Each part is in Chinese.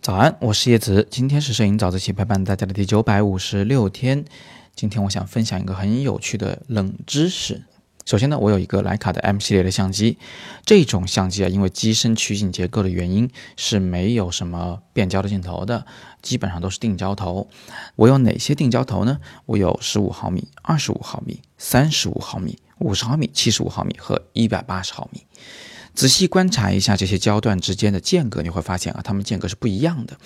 早安，我是叶子，今天是摄影早自习陪伴大家的第九百五十六天。今天我想分享一个很有趣的冷知识。首先呢，我有一个徕卡的 M 系列的相机，这种相机啊，因为机身取景结构的原因是没有什么变焦的镜头的，基本上都是定焦头。我有哪些定焦头呢？我有十五毫米、二十五毫米、三十五毫米、五十毫米、七十五毫米和一百八十毫米。仔细观察一下这些焦段之间的间隔，你会发现啊，它们间隔是不一样的。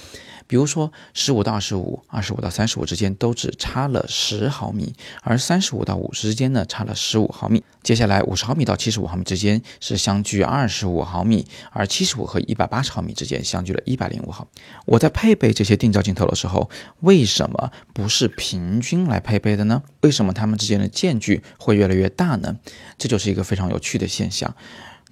比如说，十五到二十五、二十五到三十五之间都只差了十毫米，而三十五到五十之间呢，差了十五毫米。接下来，五十毫米到七十五毫米之间是相距二十五毫米，而七十五和一百八十毫米之间相距了一百零五毫米。我在配备这些定焦镜头的时候，为什么不是平均来配备的呢？为什么它们之间的间距会越来越大呢？这就是一个非常有趣的现象。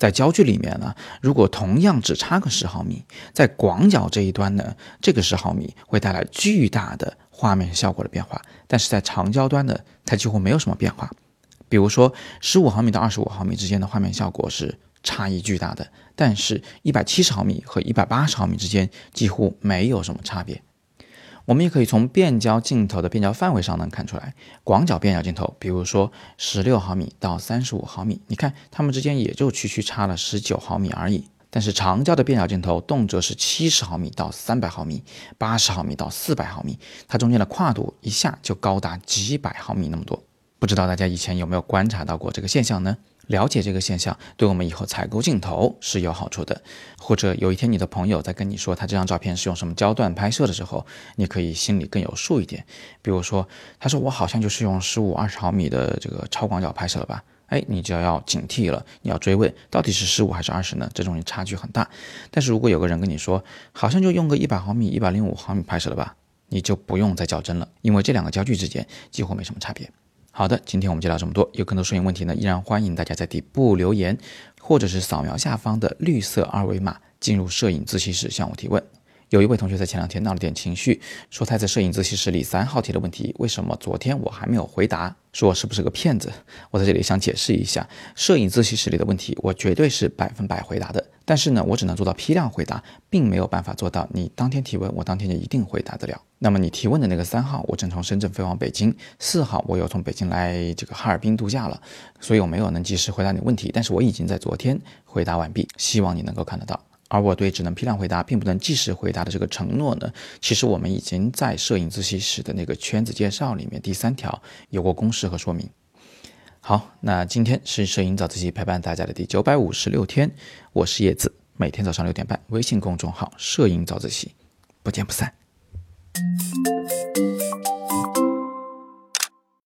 在焦距里面呢，如果同样只差个十毫米，在广角这一端呢，这个十毫米会带来巨大的画面效果的变化，但是在长焦端呢，它几乎没有什么变化。比如说，十五毫米到二十五毫米之间的画面效果是差异巨大的，但是一百七十毫米和一百八十毫米之间几乎没有什么差别。我们也可以从变焦镜头的变焦范围上能看出来，广角变焦镜头，比如说十六毫米到三十五毫米，你看它们之间也就区区差了十九毫米而已。但是长焦的变焦镜头，动辄是七十毫米到三百毫米，八十毫米到四百毫米，它中间的跨度一下就高达几百毫米那么多。不知道大家以前有没有观察到过这个现象呢？了解这个现象，对我们以后采购镜头是有好处的。或者有一天你的朋友在跟你说他这张照片是用什么焦段拍摄的时候，你可以心里更有数一点。比如说，他说我好像就是用十五、二十毫米的这个超广角拍摄了吧？哎，你就要警惕了，你要追问到底是十五还是二十呢？这种差距很大。但是如果有个人跟你说，好像就用个一百毫米、一百零五毫米拍摄了吧，你就不用再较真了，因为这两个焦距之间几乎没什么差别。好的，今天我们就聊这么多。有更多摄影问题呢，依然欢迎大家在底部留言，或者是扫描下方的绿色二维码进入摄影自习室向我提问。有一位同学在前两天闹了点情绪，说他在摄影自习室里三号提的问题，为什么昨天我还没有回答？说我是不是个骗子？我在这里想解释一下，摄影自习室里的问题，我绝对是百分百回答的。但是呢，我只能做到批量回答，并没有办法做到你当天提问，我当天就一定回答得了。那么你提问的那个三号，我正从深圳飞往北京；四号，我又从北京来这个哈尔滨度假了，所以我没有能及时回答你问题。但是我已经在昨天回答完毕，希望你能够看得到。而我对只能批量回答，并不能即时回答的这个承诺呢，其实我们已经在摄影自习室的那个圈子介绍里面第三条有过公式和说明。好，那今天是摄影早自习陪伴大家的第九百五十六天，我是叶子，每天早上六点半，微信公众号“摄影早自习”，不见不散。